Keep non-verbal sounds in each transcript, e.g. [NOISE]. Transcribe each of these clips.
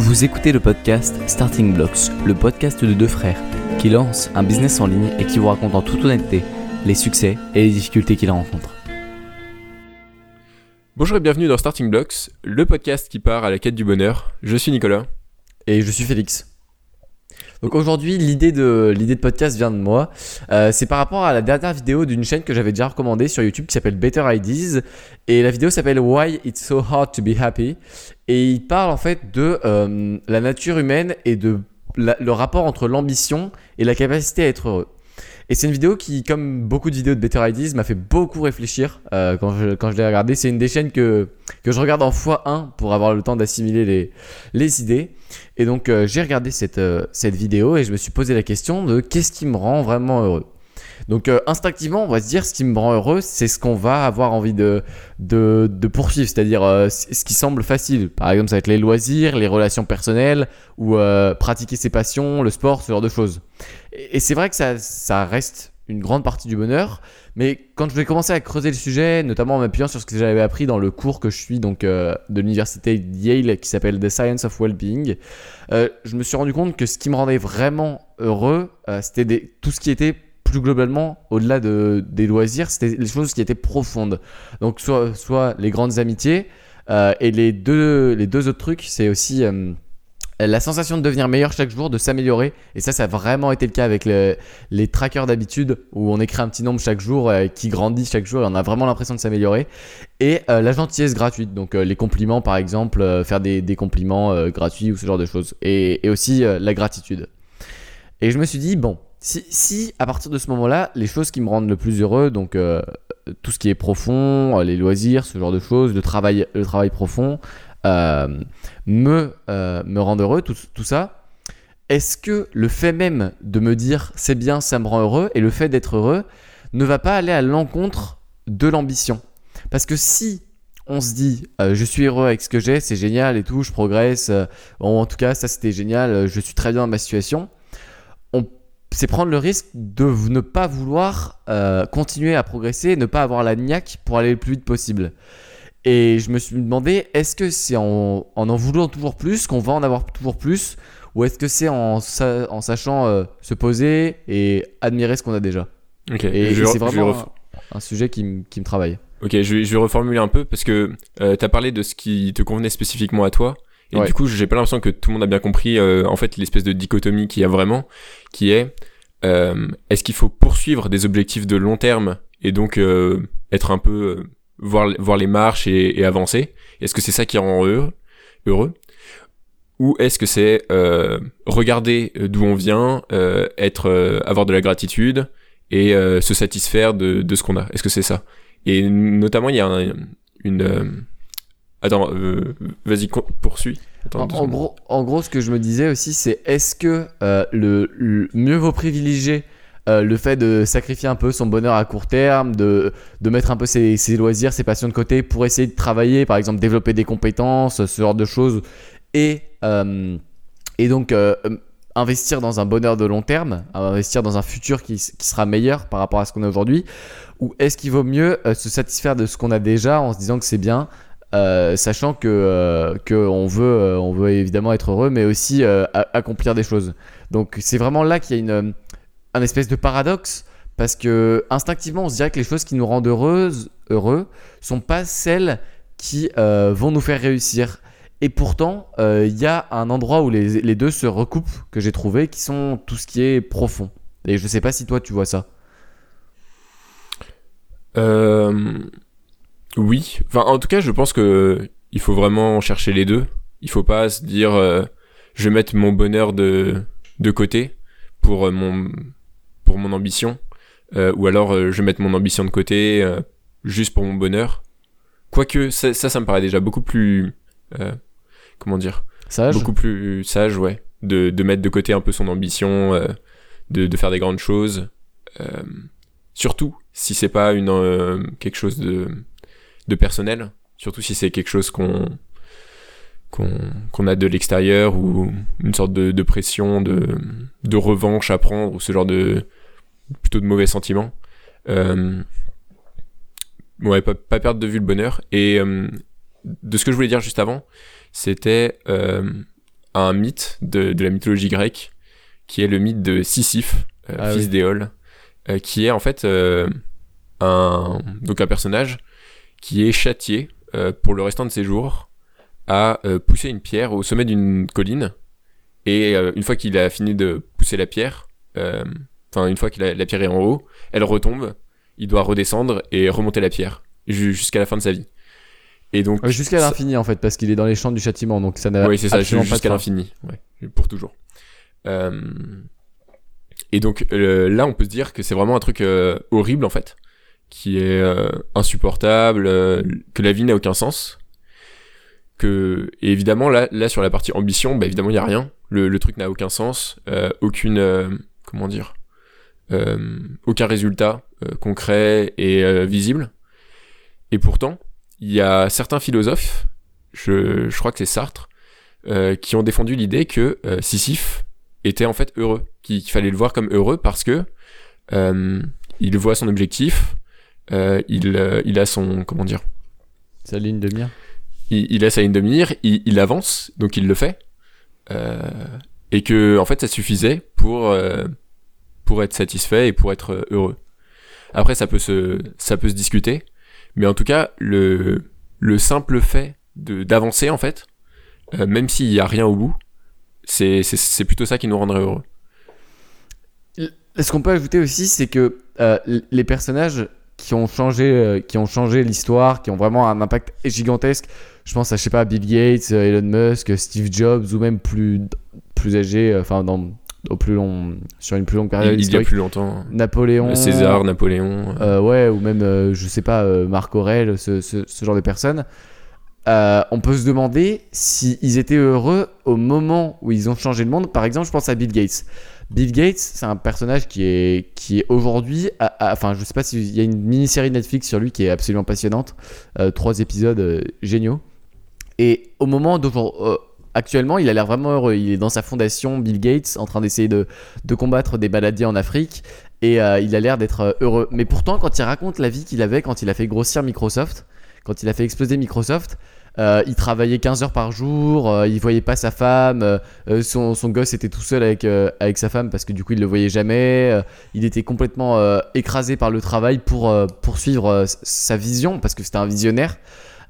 Vous écoutez le podcast Starting Blocks, le podcast de deux frères qui lancent un business en ligne et qui vous racontent en toute honnêteté les succès et les difficultés qu'ils rencontrent. Bonjour et bienvenue dans Starting Blocks, le podcast qui part à la quête du bonheur. Je suis Nicolas. Et je suis Félix. Donc aujourd'hui, l'idée de, l'idée de podcast vient de moi. Euh, c'est par rapport à la dernière vidéo d'une chaîne que j'avais déjà recommandée sur YouTube qui s'appelle Better Ideas. Et la vidéo s'appelle Why It's So Hard to Be Happy. Et il parle en fait de euh, la nature humaine et de le rapport entre l'ambition et la capacité à être heureux. Et c'est une vidéo qui, comme beaucoup de vidéos de Better Ideas, m'a fait beaucoup réfléchir euh, quand je, quand je l'ai regardée. C'est une des chaînes que, que je regarde en x1 pour avoir le temps d'assimiler les, les idées. Et donc euh, j'ai regardé cette, euh, cette vidéo et je me suis posé la question de qu'est-ce qui me rend vraiment heureux. Donc instinctivement, on va se dire ce qui me rend heureux, c'est ce qu'on va avoir envie de, de, de poursuivre, c'est-à-dire ce qui semble facile. Par exemple, ça va être les loisirs, les relations personnelles ou pratiquer ses passions, le sport, ce genre de choses. Et, c'est vrai que ça, ça reste une grande partie du bonheur. Mais quand je vais commencer à creuser le sujet, notamment en m'appuyant sur ce que j'avais appris dans le cours que je suis donc euh, de l'université Yale qui s'appelle The Science of Wellbeing, euh, je me suis rendu compte que ce qui me rendait vraiment heureux, euh, c'était tout ce qui était plus globalement au-delà de, des loisirs, c'était les choses qui étaient profondes. Donc soit, soit les grandes amitiés et les deux, les deux autres trucs, c'est aussi la sensation de devenir meilleur chaque jour, de s'améliorer. Et ça, ça a vraiment été le cas avec les trackers d'habitude, où on écrit un petit nombre chaque jour euh, qui grandit chaque jour et on a vraiment l'impression de s'améliorer. Et euh, la gentillesse gratuite, donc euh, les compliments par exemple, faire des, compliments gratuits ou ce genre de choses. Et, aussi la gratitude. Et je me suis dit, bon, si, si, à partir de ce moment-là, les choses qui me rendent le plus heureux, donc tout ce qui est profond, les loisirs, ce genre de choses, le travail, le travail profond, euh, me, euh, heureux, tout, ça, est-ce que le fait même de me dire c'est bien, ça me rend heureux, et le fait d'être heureux ne va pas aller à l'encontre de l'ambition? Parce que si on se dit euh, je suis heureux avec ce que j'ai, c'est génial et tout, je progresse, en tout cas ça c'était génial, je suis très bien dans ma situation, c'est prendre le risque de ne pas vouloir continuer à progresser, ne pas avoir la niaque pour aller le plus vite possible. Et je me suis demandé, est-ce que c'est en, en, voulant toujours plus qu'on va en avoir toujours plus Ou est-ce que c'est en, en, sachant euh, se poser et admirer ce qu'on a déjà Et, c'est vraiment un, sujet qui, qui, me travaille. Ok, je vais, je vais reformuler un peu parce que euh, tu as parlé de ce qui te convenait spécifiquement à toi. Et du coup, j'ai pas l'impression que tout le monde a bien compris euh, en fait l'espèce de dichotomie qu'il y a vraiment, qui est est-ce qu'il faut poursuivre des objectifs de long terme et donc être un peu voir, voir les marches et, avancer. Est-ce que c'est ça qui rend heureux, heureux? Ou est-ce que c'est euh, regarder euh, d'où on vient, euh, être, avoir de la gratitude et se satisfaire de, de ce qu'on a? Est-ce que c'est ça? Et notamment, il y a une... Attends, vas-y, poursuis. en, gros, en gros, ce que je me disais aussi, c'est est-ce que le, le, mieux vaut privilégier euh, le fait de sacrifier un peu son bonheur à court terme, de, de mettre un peu ses, loisirs, ses passions de côté pour essayer de travailler, par exemple développer des compétences, ce genre de choses, et, euh, et donc euh, investir dans un bonheur de long terme, investir dans un futur qui, qui sera meilleur par rapport à ce qu'on a aujourd'hui, ou est-ce qu'il vaut mieux se satisfaire de ce qu'on a déjà en se disant que c'est bien sachant que, que on, veut, on veut évidemment être heureux, mais aussi accomplir des choses? Donc c'est vraiment là qu'il y a une, un espèce de paradoxe parce que instinctivement on se dirait que les choses qui nous rendent heureuses, heureux sont pas celles qui euh, vont nous faire réussir. Et pourtant, euh, il y a un endroit où les, deux se recoupent que j'ai trouvé, qui sont tout ce qui est profond. Et je sais pas si toi tu vois ça. Euh, oui. Enfin, en tout cas, je pense que il faut vraiment chercher les deux. Il faut pas se dire je vais mettre mon bonheur de, de côté pour mon pour mon ambition, euh, ou alors euh, je vais mettre mon ambition de côté euh, juste pour mon bonheur. Quoique ça, ça, me paraît déjà beaucoup plus, comment dire, sage. beaucoup plus sage, ouais, de, de, mettre de côté un peu son ambition, de, de, faire des grandes choses. surtout si c'est pas une quelque chose de, de personnel, surtout si c'est quelque chose qu'on qu'on a de l'extérieur ou une sorte de, de pression, de, de, revanche à prendre ou ce genre de, plutôt de mauvais sentiments. Euh, ouais, pas, perdre de vue le bonheur. Et euh, de ce que je voulais dire juste avant, c'était euh, un mythe de, de la mythologie grecque, qui est le mythe de Sisyphe, euh, Ah fils oui. d'Éole, qui est en fait un, donc un personnage qui est châtié pour le restant de ses jours à pousser une pierre au sommet d'une colline. Et une fois qu'il a fini de pousser la pierre, enfin une fois que la, la pierre est en haut, elle retombe, il doit redescendre et remonter la pierre ju- jusqu'à la fin de sa vie. Et donc Euh, Jusqu'à ça- l'infini en fait, parce qu'il est dans les champs du châtiment, donc ça n'a oui, c'est ça, jusqu'à fin. l'infini, ouais, pour toujours. Euh, et donc euh, là, on peut se dire que c'est vraiment un truc euh, horrible en fait, qui est euh, insupportable, euh, que la vie n'a aucun sens. Que et évidemment là, là sur la partie ambition, bah évidemment il y a rien. Le, le truc n'a aucun sens, euh, aucune, euh, comment dire, aucun résultat euh, concret et euh, visible. Et pourtant, il y a certains philosophes, je, je crois que c'est Sartre, euh, qui ont défendu l'idée que euh, Sisyphe était en fait heureux, qu'il fallait le voir comme heureux parce que euh, il voit son objectif, euh, il, euh, il a son comment dire, Sa ligne de mire. il, il a sa ligne de mire, il, il avance, donc il le fait, euh, et que en fait ça suffisait pour euh, pour être satisfait et pour être euh, heureux. Après ça peut se ça peut se discuter, mais en tout cas le le simple fait d'avancer en fait, euh, même s'il y a rien au bout, c'est plutôt ça qui nous rendrait heureux. Ce qu'on peut ajouter aussi, c'est que euh, les personnages qui ont changé, euh, changé l'histoire, qui ont vraiment un impact gigantesque. Je pense à je sais pas Bill Gates, Elon Musk, Steve Jobs ou même plus plus âgés, enfin dans au plus long sur une plus longue période Il, il y a plus longtemps, Napoléon, César, Napoléon. euh, ouais, ou même, euh, je sais pas, euh, Marc Aurèle, ce, ce- ce genre de personnes. Euh, on peut se demander s'ils étaient heureux au moment où ils ont changé le monde. Par exemple, je pense à Bill Gates. Bill Gates, c'est un personnage qui est, qui est aujourd'hui. Enfin, je sais pas s'il y a une mini-série Netflix sur lui qui est absolument passionnante. Euh, trois épisodes géniaux. Et au moment d'aujourd'hui. Actuellement, il a l'air vraiment heureux. Il est dans sa fondation Bill Gates en train d'essayer de, de combattre des maladies en Afrique et euh, il a l'air d'être euh, heureux. Mais pourtant, quand il raconte la vie qu'il avait quand il a fait grossir Microsoft, quand il a fait exploser Microsoft, euh, il travaillait 15 heures par jour, euh, il voyait pas sa femme, son, son gosse était tout seul avec, avec sa femme parce que du coup il le voyait jamais, il était complètement écrasé par le travail pour poursuivre sa vision parce que c'était un visionnaire.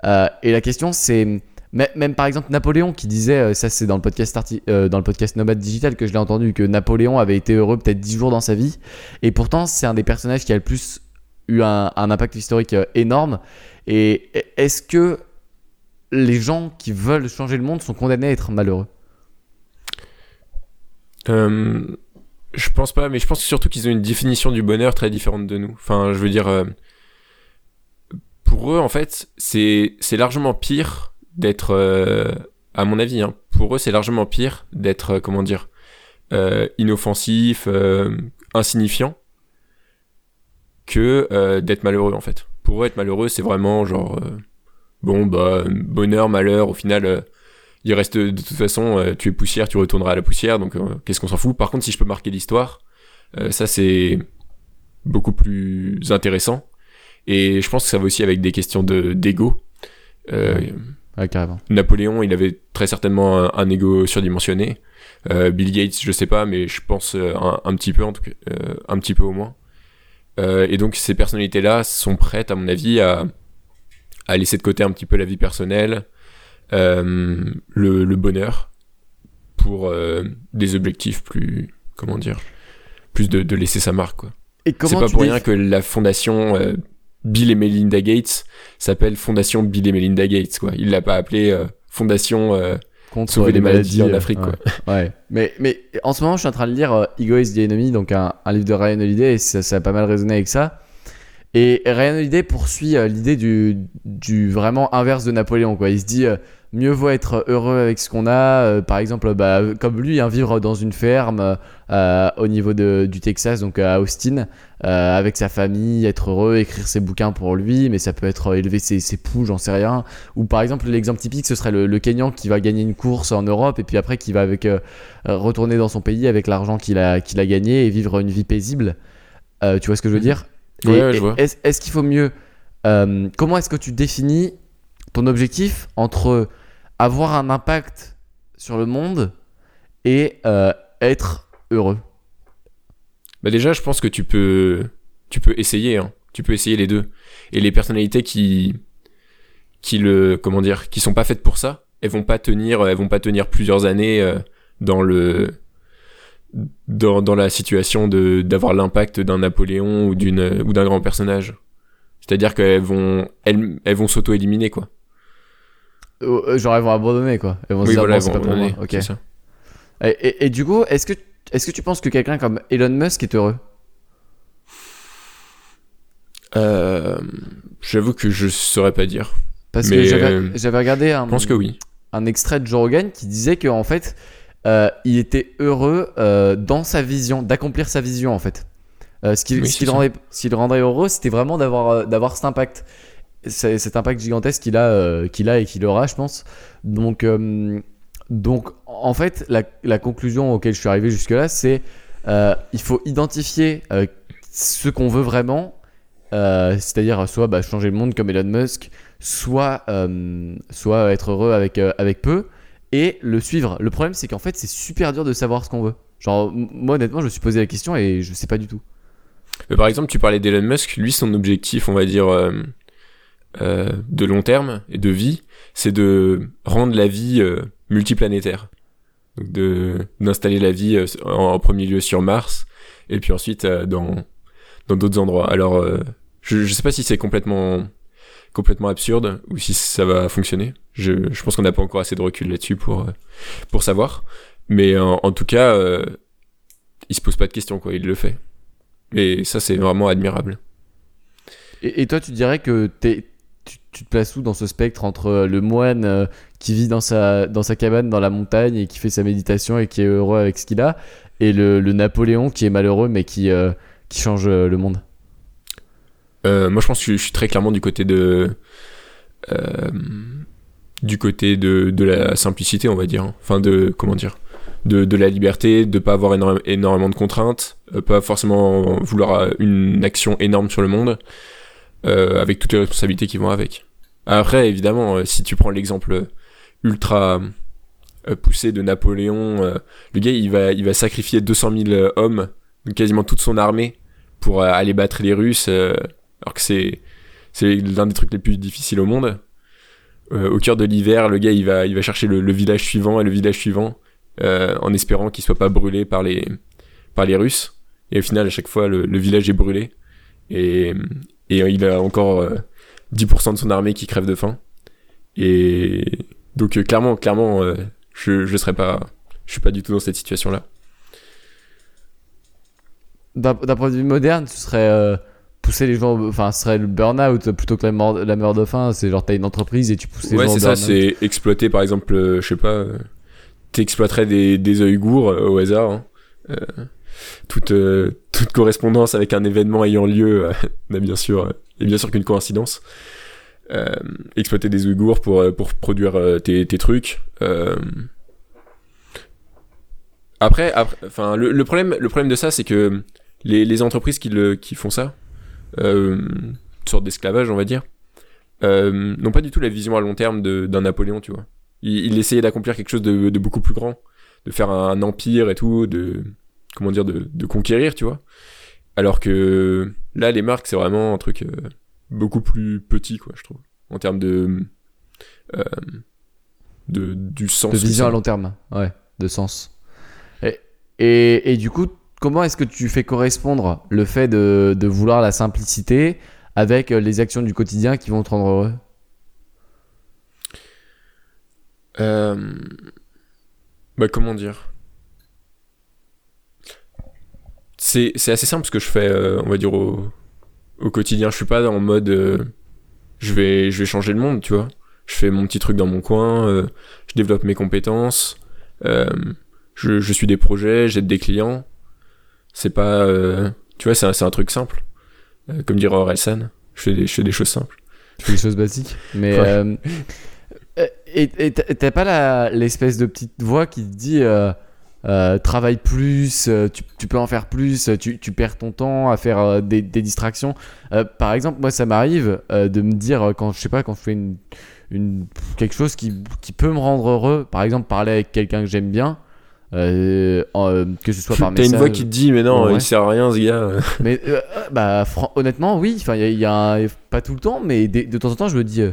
Et la question c'est mais- même par exemple Napoléon qui disait, euh, ça c'est dans le podcast arti- euh, dans le podcast Nomade Digital que je l'ai entendu, que Napoléon avait été heureux peut-être 10 jours dans sa vie. Et pourtant c'est un des personnages qui a le plus eu un, impact historique euh, énorme. Et est-ce que les gens qui veulent changer le monde sont condamnés à être malheureux? Euh, je pense pas, mais je pense surtout qu'ils ont une définition du bonheur très différente de nous. Enfin, je veux dire, pour eux, en fait, c'est largement pire d'être, euh, à mon avis, hein, pour eux, c'est largement pire d'être, euh, comment dire, euh, inoffensif, insignifiant, que d'être malheureux, en fait. Pour eux, être malheureux, c'est vraiment genre, bon, bah, bonheur, malheur, au final. il reste de toute façon, tu es poussière, tu retourneras à la poussière, donc qu'est-ce qu'on s'en fout? Par contre, si je peux marquer l'histoire, ça c'est beaucoup plus intéressant. Et je pense que ça va aussi avec des questions de d'ego. Ouais, carrément. Napoléon, il avait très certainement un, un ego surdimensionné. Euh, Bill Gates, je sais pas, mais je pense euh, un, un petit peu en tout cas, euh, un petit peu au moins. Euh, et donc ces personnalités-là sont prêtes, à mon avis, à, à laisser de côté un petit peu la vie personnelle, le, le bonheur, pour des objectifs plus, comment dire, plus de, de laisser sa marque. Quoi. C'est pas pour rien que la fondation Bill et Melinda Gates s'appelle Fondation Bill et Melinda Gates. Quoi. Il l'a pas appelé euh, Fondation. euh, contre sauver les maladies en euh, Afrique, ouais. quoi. Ouais. [LAUGHS] Mais, mais en ce moment, je suis en train de lire euh, Ego is the Enemy, donc un, un livre de Ryan Holiday, et ça, ça a pas mal résonné avec ça. Et Ryan Holiday poursuit euh, l'idée du, du vraiment inverse de Napoléon. Quoi. Il se dit euh, mieux vaut être heureux avec ce qu'on a. euh, par exemple, bah, comme lui, hein, vivre dans une ferme euh, au niveau de, du Texas, donc à Austin, euh, avec sa famille, être heureux, écrire ses bouquins pour lui, mais ça peut être élever ses, ses poux, j'en sais rien. Ou par exemple, l'exemple typique, ce serait le, le Kenyan qui va gagner une course en Europe et puis après qui va avec, euh, retourner dans son pays avec l'argent qu'il a, qu'il a gagné et vivre une vie paisible. Tu vois ce que je veux dire? Ouais, Et- ouais, je vois. Est-ce est-ce qu'il faut mieux euh, Comment est-ce que tu définis ton objectif entre avoir un impact sur le monde et euh, être heureux? Bah déjà, je pense que tu peux, tu peux essayer. Hein. Tu peux essayer les deux. Et les personnalités qui, qui le, comment dire, qui sont pas faites pour ça, elles vont pas tenir, elles vont pas tenir plusieurs années euh, dans le, dans, dans la situation de d'avoir l'impact d'un Napoléon ou d'une ou d'un grand personnage. C'est-à-dire qu'elles vont, elles, elles vont s'auto-éliminer quoi. Euh, Genre elles vont abandonner quoi. Elles vont se Oui dire, voilà, c'est pas pour moi. ça. Et, et- et du coup, est-ce que, est-ce que tu penses que quelqu'un comme Elon Musk est heureux? Euh, J'avoue que je saurais pas dire. Parce Mais, que j'avais euh, j'avais regardé un, Je pense que oui. un extrait de Joe Rogan qui disait que en fait, euh, il était heureux euh, dans sa vision, d'accomplir sa vision en fait. Euh, ce qui, Oui, ce c'est qui le ça. rendait, ce qui le rendrait heureux, c'était vraiment d'avoir d'avoir cet impact, cet impact gigantesque qu'il a, qu'il a et qu'il aura, je pense. Donc, donc en fait, la, la conclusion auquel je suis arrivé jusque là, c'est il faut identifier ce qu'on veut vraiment. c'est-à-dire soit bah, changer le monde comme Elon Musk, soit, soit être heureux avec, avec peu et le suivre. Le problème, c'est qu'en fait, c'est super dur de savoir ce qu'on veut. Genre, moi, honnêtement, je me suis posé la question et je sais pas du tout. Mais par exemple, tu parlais d'Elon Musk, lui, son objectif, on va dire, euh, euh, de long terme et de vie, c'est de rendre la vie euh, multiplanétaire. Donc d'installer la vie euh, en, premier lieu sur Mars et puis ensuite euh, dans dans d'autres endroits. Alors, euh, je je sais pas si c'est complètement complètement absurde ou si ça va fonctionner. Je, je pense qu'on n'a pas encore assez de recul là-dessus pour euh, pour savoir. Mais en, en tout cas, euh, il se pose pas de questions quoi, il le fait. Et ça, c'est vraiment admirable. Et, toi, tu dirais que t'es- tu, tu te places où dans ce spectre entre euh, le moine euh, qui vit dans sa, dans sa cabane dans la montagne et qui fait sa méditation et qui est heureux avec ce qu'il a, et le, le Napoléon qui est malheureux mais qui, euh, qui change euh, le monde? Euh, moi, je pense que je suis très clairement du côté de euh, du côté de, de la simplicité, on va dire. Enfin, de comment dire, de, de la liberté, de pas avoir énormément de contraintes, euh, pas forcément vouloir une action énorme sur le monde, avec toutes les responsabilités qui vont avec. Après, évidemment, si tu prends l'exemple ultra poussé de Napoléon, le gars, il va, il va sacrifier 200 000 hommes, quasiment toute son armée, pour aller battre les Russes. Euh, alors que c'est c'est l'un des trucs les plus difficiles au monde. Euh, au cœur de l'hiver, le gars il va il va chercher le, village suivant et le village suivant euh, en espérant qu'il soit pas brûlé par les par les Russes. Et au final, à chaque fois, le, le village est brûlé et et il a encore euh, 10% de son armée qui crève de faim. Et donc euh, clairement clairement euh, je je serais pas je suis pas du tout dans cette situation là. D'un point de vue moderne, ce serait euh, pousser les gens, enfin, ce serait le burn-out plutôt que la mort, la mort de faim. C'est genre, t'as une entreprise et tu pousses les Ouais, gens au c'est ça, c'est exploiter par exemple, euh, je sais pas, euh, t'exploiterais des, des Ouïghours euh, au hasard. hein. Euh, toute, toute correspondance avec un événement ayant lieu n'a [LAUGHS] bien sûr, est bien sûr qu'une coïncidence. Exploiter des Ouïghours pour, pour produire tes, tes trucs. Après, après, enfin, le, le problème, le problème de ça, c'est que les, les entreprises qui, le, qui font ça, sorte d'esclavage, on va dire, euh, n'ont pas du tout la vision à long terme d'un Napoléon, tu vois. Il, il essayait d'accomplir quelque chose de, de beaucoup plus grand, de faire un, empire et tout, de comment dire, de, de conquérir, tu vois. Alors que là, les marques, c'est vraiment un truc euh, beaucoup plus petit, quoi, je trouve, en termes de euh, de du sens. de vision à long terme, ouais, de sens. Et, et, et du coup, comment est-ce que tu fais correspondre le fait de, vouloir la simplicité avec euh, les actions du quotidien qui vont te rendre heureux? Euh, Bah, comment dire? C'est assez simple ce que je fais, euh, on va dire, au, quotidien. Je suis pas en mode je, vais, changer le monde, tu vois. Je fais mon petit truc dans mon coin, je développe mes compétences, je, je suis des projets, j'aide des clients. C'est pas. euh, tu vois, c'est un, un truc simple. Euh, comme dirait Orelsan, je fais des, je fais des choses simples. Tu fais des choses basiques. Mais. Ouais. euh, et t'as pas l'espèce de petite voix qui te dit. euh, travaille plus, euh, tu, tu peux en faire plus, tu, tu perds ton temps à faire euh, des, des distractions. Par exemple, moi, ça m'arrive de me dire quand je sais pas, quand je fais une, une, quelque chose qui, qui peut me rendre heureux. Par exemple, parler avec quelqu'un que j'aime bien. Euh, euh, que ce soit [LAUGHS] par T'as message. une voix qui te dit, mais non, Ouais. il sert à rien ce gars. [LAUGHS] Mais euh, bah, fran- honnêtement, oui. Enfin, il y a, il y a un- pas tout le temps, mais de temps en temps, je me dis. euh,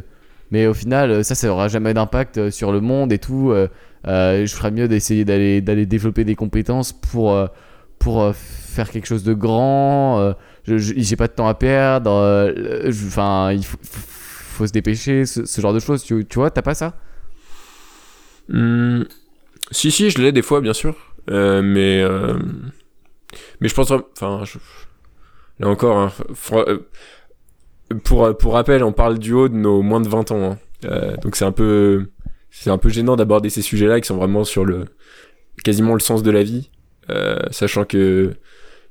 mais au final, euh, ça, ça aura jamais d'impact euh, sur le monde et tout. euh, euh, je ferais mieux d'essayer d'aller d'aller développer des compétences pour euh, pour euh, faire quelque chose de grand. euh, je- je- J'ai pas de temps à perdre. euh, Enfin, il faut, faut se dépêcher, ce, ce genre de choses. Tu, tu vois, t'as pas ça? Hmm, Si, si, je l'ai des fois, bien sûr. Euh, mais, euh, mais je pense, enfin, là encore, hein, euh, pour, pour rappel, on parle du haut de nos moins de 20 ans. hein. Donc c'est un peu, c'est un peu gênant d'aborder ces sujets-là qui sont vraiment sur le, quasiment le sens de la vie, sachant que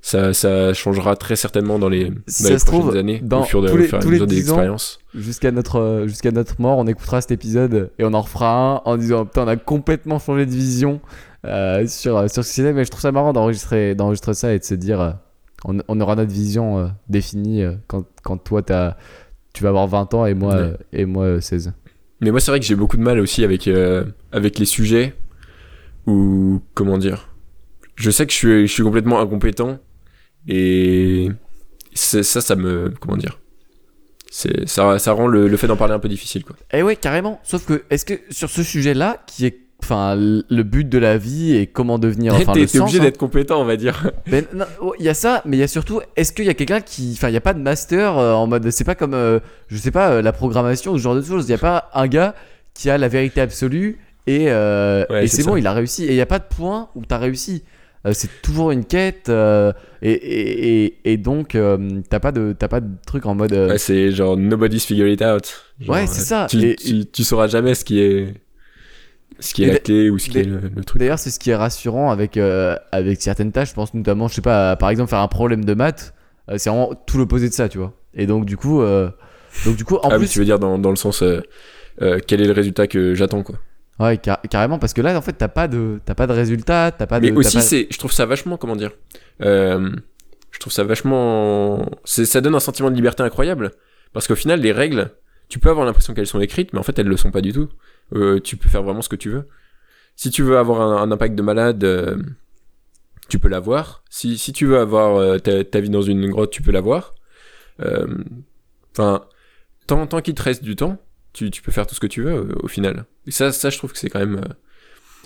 ça, ça changera très certainement dans les, dans les prochaines trouve, années, dans au fur, de, tous les- fur et à tous les des 10 ans, expériences. Jusqu'à notre, jusqu'à notre mort, on écoutera cet épisode et on en refera un en disant Putain, on a complètement changé de vision euh, sur, sur ce sujet. Mais je trouve ça marrant d'enregistrer, d'enregistrer ça et de se dire euh, on, on aura notre vision euh, définie quand, quand toi t'as, tu vas avoir 20 ans et moi, Ouais. et moi euh, 16. Mais moi, c'est vrai que j'ai beaucoup de mal aussi avec, avec les sujets où, comment dire, je sais que je suis, je suis complètement incompétent et ça, ça me, comment dire, ça, ça rend le, le fait d'en parler un peu difficile, quoi. Eh ouais, carrément. Sauf que, est-ce que sur ce sujet-là, qui est enfin le but de la vie et comment devenir [LAUGHS] enfin t'es, obligé hein. d'être compétent, on va dire. [LAUGHS] Ben, oh, il y a ça, mais il y a surtout, est-ce qu'il y a quelqu'un qui, enfin, il y a pas de master euh, en mode, c'est pas comme, euh, je sais pas, euh, la programmation ou ce genre de choses. Il y a pas un gars qui a la vérité absolue et, Ouais, et c'est ça. bon, il a réussi. Et il y a pas de point où t'as réussi. Euh, c'est toujours une quête euh, et, et, et, donc euh, t'as pas de t'as pas de truc en mode. euh, Ouais, c'est genre nobody's figured it out. Genre, Ouais, c'est ça. Tu, Et- tu, tu sauras jamais ce qui est, ce qui est la clé ou ce qui est le, le truc. D'ailleurs, c'est ce qui est rassurant avec, avec certaines tâches. Je pense notamment, je sais pas, par exemple, faire un problème de maths. c'est vraiment tout l'opposé de ça, tu vois. Et donc, du coup, donc, du coup en ah oui, plus, tu veux dire dans, dans le sens, quel est le résultat que j'attends, quoi. Ouais, car- carrément, parce que là, en fait, t'as pas de, t'as pas de résultat, t'as pas de. Mais aussi, pas- c'est, je trouve ça vachement, comment dire, euh, je trouve ça vachement, c'est, ça donne un sentiment de liberté incroyable, parce qu'au final, les règles, tu peux avoir l'impression qu'elles sont écrites, mais en fait, elles le sont pas du tout. Euh, tu peux faire vraiment ce que tu veux. Si tu veux avoir un, un impact de malade, euh, tu peux l'avoir. Si, si tu veux avoir euh, ta, ta vie dans une grotte, tu peux l'avoir. Euh, Enfin, tant, tant qu'il te reste du temps, tu, peux faire tout ce que tu veux euh, au final. Ça, je trouve que c'est quand même. euh,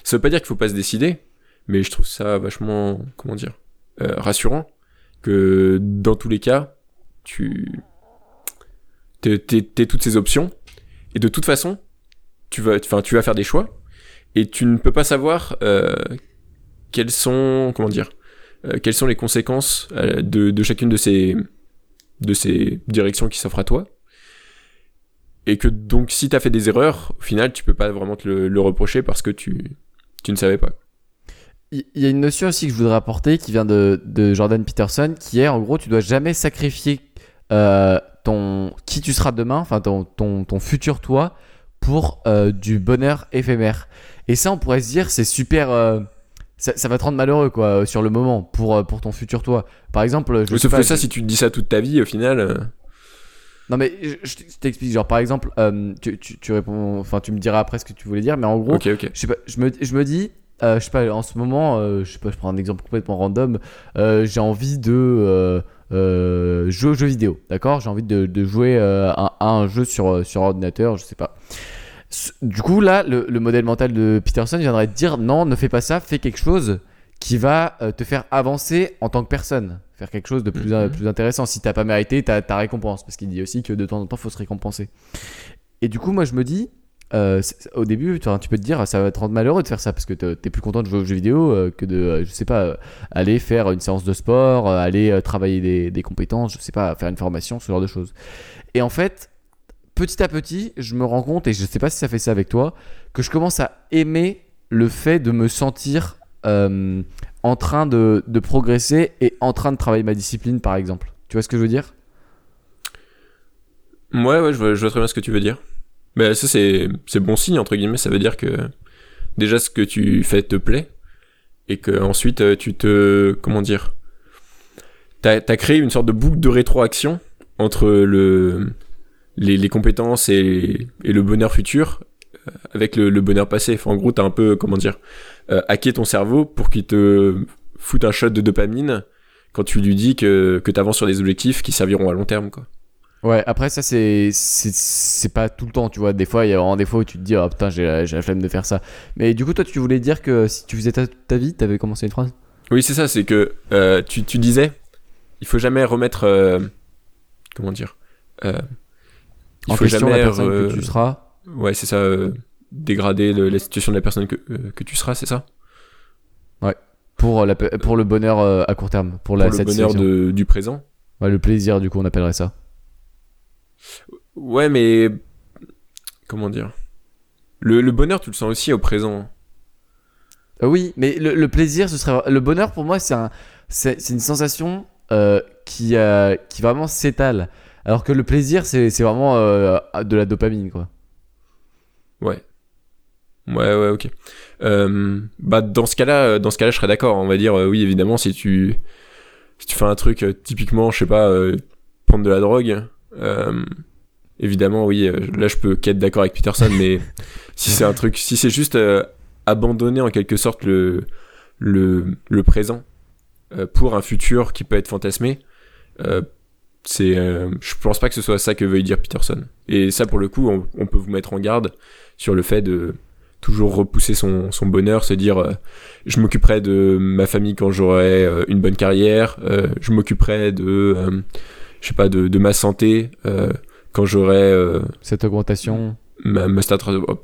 Ça veut pas dire qu'il faut pas se décider, mais je trouve ça vachement, comment dire, euh, rassurant que dans tous les cas, tu t'aies toutes ces options et de toute façon, tu vas, tu vas faire des choix et tu ne peux pas savoir quelles sont, comment dire, quelles sont les conséquences de, de chacune de ces de ces directions qui s'offrent à toi. Et que donc si t'as fait des erreurs, au final tu peux pas vraiment te le, le reprocher parce que tu, tu ne savais pas. Il y a une notion aussi que je voudrais apporter qui vient de, de Jordan Peterson, qui est en gros, tu dois jamais sacrifier euh, ton qui tu seras demain, enfin ton, ton, ton futur toi, pour euh, du bonheur éphémère. Et ça, on pourrait se dire, c'est super. euh, ça, ça va te rendre malheureux quoi sur le moment pour, pour ton futur toi. Par exemple, je Sauf que ça, si tu dis ça toute ta vie, au final, Non mais je, t'explique genre par exemple euh, tu, tu, tu réponds enfin tu me diras après ce que tu voulais dire mais en gros je sais pas je me, je me dis euh, je sais pas en ce moment euh, je sais pas je prends un exemple complètement random j'ai envie de jouer aux jeux vidéo d'accord? J'ai envie de, de jouer à, à un jeu sur sur ordinateur je sais pas. Du coup là le, le modèle mental de Peterson viendrait te dire non ne fais pas ça fais quelque chose qui va te faire avancer en tant que personne faire quelque chose de plus, Mhm. plus intéressant si t'as pas mérité ta, ta récompense parce qu'il dit aussi que de temps en temps faut se récompenser et du coup moi je me dis euh, au début, tu, peux te dire, ça va te rendre malheureux de faire ça parce que te- t'es plus content de jouer aux jeux vidéo euh, que de, euh, je sais pas, euh, aller faire une séance de sport, aller travailler des, des compétences, je sais pas, faire une formation, ce genre de choses. Et en fait, petit à petit, je me rends compte, et je sais pas si ça fait ça avec toi, que je commence à aimer le fait de me sentir en train de, progresser et en train de travailler ma discipline, par exemple. Tu vois ce que je veux dire? Ouais, ouais, je vois, je très bien ce que tu veux dire. Mais ça, c'est, bon signe, entre guillemets. Ça veut dire que déjà ce que tu fais te plaît. Et que ensuite euh, tu te. Comment dire T'as, t'as créé une sorte de boucle de rétroaction entre le, les, compétences et, le bonheur futur avec le, le bonheur passé. Enfin, en gros, t'as un peu, comment dire, euh, hacké ton cerveau pour qu'il te foute un shot de dopamine quand tu lui dis que, que t'avances sur des objectifs qui serviront à long terme, quoi. Ouais, après ça c'est c'est- pas tout le temps, tu vois. Des fois, il y a vraiment des fois où tu te dis oh putain, j'ai la j'ai la flemme de faire ça. Mais du coup, toi, tu voulais dire que si tu faisais ta, ta vie, t'avais commencé une phrase Oui, c'est ça, c'est que euh, tu, tu disais, il faut jamais remettre. euh, comment dire euh, Il en faut question jamais. la personne euh, que tu seras. Ouais, c'est ça, euh, dégrader le- la situation de la personne que, euh, que tu seras, c'est ça? Pour, la, pe- pour le bonheur euh, à court terme, pour, la Pour le bonheur de, du présent? Ouais, le plaisir, du coup, on appellerait ça. Ouais, mais. Comment dire? Le, le bonheur, tu le sens aussi au présent. Euh, oui, mais le, le plaisir, ce serait le bonheur pour moi, c'est un, une sensation euh, qui euh, qui vraiment s'étale. Alors que le plaisir, c'est c'est vraiment euh, de la dopamine, quoi. Ouais. Ouais, ouais, ok. Euh, bah, dans ce cas-là, euh, dans ce cas-là, je serais d'accord. On va dire, euh, oui, évidemment, si tu, si tu fais un truc, euh, typiquement, je sais pas, prendre de la drogue, évidemment, oui, là, je peux qu'être d'accord avec Peterson, mais [LAUGHS] si c'est un truc, si c'est juste abandonner en quelque sorte le, le, le présent pour un futur qui peut être fantasmé, euh, c'est, euh, je pense pas que ce soit ça que veuille dire Peterson. Et ça, pour le coup, on, on peut vous mettre en garde sur le fait de toujours repousser son, son bonheur, se dire euh, je m'occuperai de ma famille quand j'aurai euh, une bonne carrière, euh, je m'occuperai de je sais pas de, de ma santé quand j'aurai Cette augmentation. ma, ma